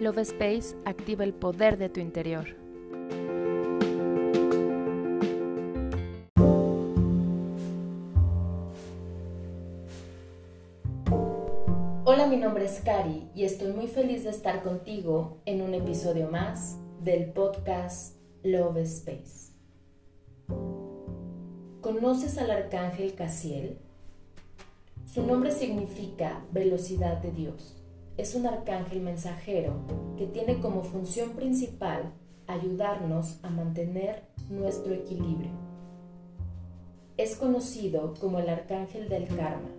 Love Space activa el poder de tu interior. Hola, mi nombre es Cari y estoy muy feliz de estar contigo en un episodio más del podcast Love Space. ¿Conoces al arcángel Casiel? Su nombre significa velocidad de Dios es un arcángel mensajero que tiene como función principal ayudarnos a mantener nuestro equilibrio. Es conocido como el arcángel del karma,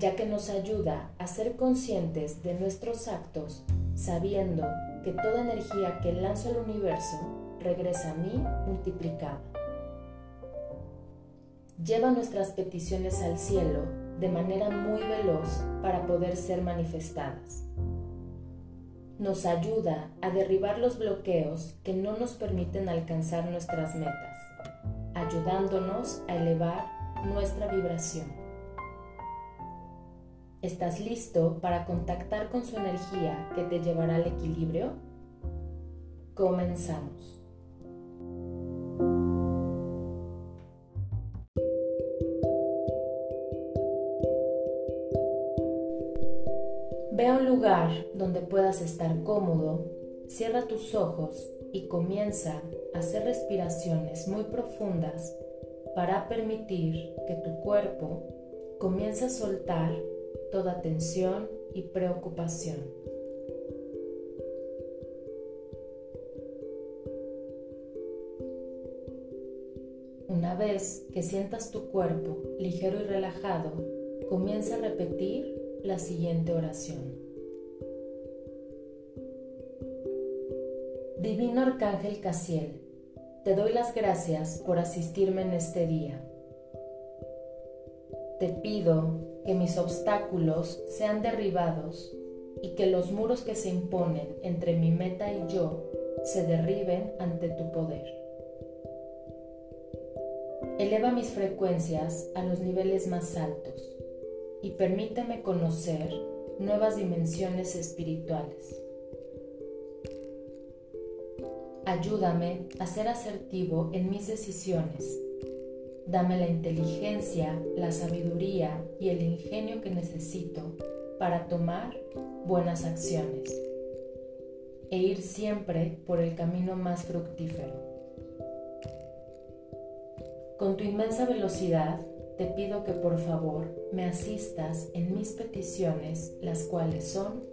ya que nos ayuda a ser conscientes de nuestros actos, sabiendo que toda energía que lanzo al universo regresa a mí multiplicada. Lleva nuestras peticiones al cielo de manera muy veloz para poder ser manifestadas nos ayuda a derribar los bloqueos que no nos permiten alcanzar nuestras metas, ayudándonos a elevar nuestra vibración. ¿Estás listo para contactar con su energía que te llevará al equilibrio? Comenzamos. Ve a un lugar donde puedas estar cómodo, cierra tus ojos y comienza a hacer respiraciones muy profundas para permitir que tu cuerpo comience a soltar toda tensión y preocupación. Una vez que sientas tu cuerpo ligero y relajado, comienza a repetir la siguiente oración. Divino Arcángel Casiel, te doy las gracias por asistirme en este día. Te pido que mis obstáculos sean derribados y que los muros que se imponen entre mi meta y yo se derriben ante tu poder. Eleva mis frecuencias a los niveles más altos y permíteme conocer nuevas dimensiones espirituales. Ayúdame a ser asertivo en mis decisiones. Dame la inteligencia, la sabiduría y el ingenio que necesito para tomar buenas acciones e ir siempre por el camino más fructífero. Con tu inmensa velocidad, te pido que por favor me asistas en mis peticiones, las cuales son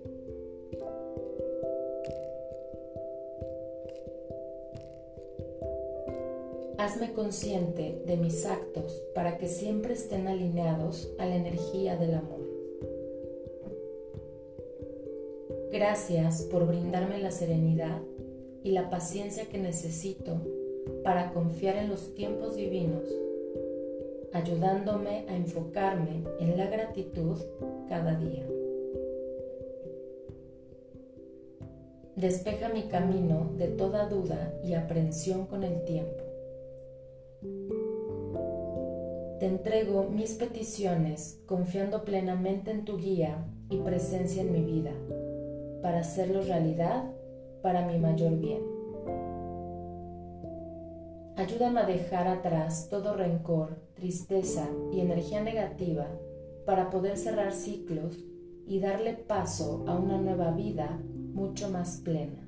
Hazme consciente de mis actos para que siempre estén alineados a la energía del amor. Gracias por brindarme la serenidad y la paciencia que necesito para confiar en los tiempos divinos ayudándome a enfocarme en la gratitud cada día. Despeja mi camino de toda duda y aprensión con el tiempo. Te entrego mis peticiones confiando plenamente en tu guía y presencia en mi vida para hacerlo realidad para mi mayor bien. Ayúdame a dejar atrás todo rencor, tristeza y energía negativa para poder cerrar ciclos y darle paso a una nueva vida mucho más plena.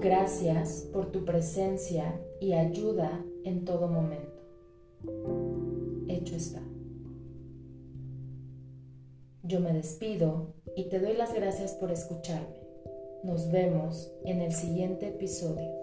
Gracias por tu presencia y ayuda en todo momento. Hecho está. Yo me despido y te doy las gracias por escucharme. Nos vemos en el siguiente episodio.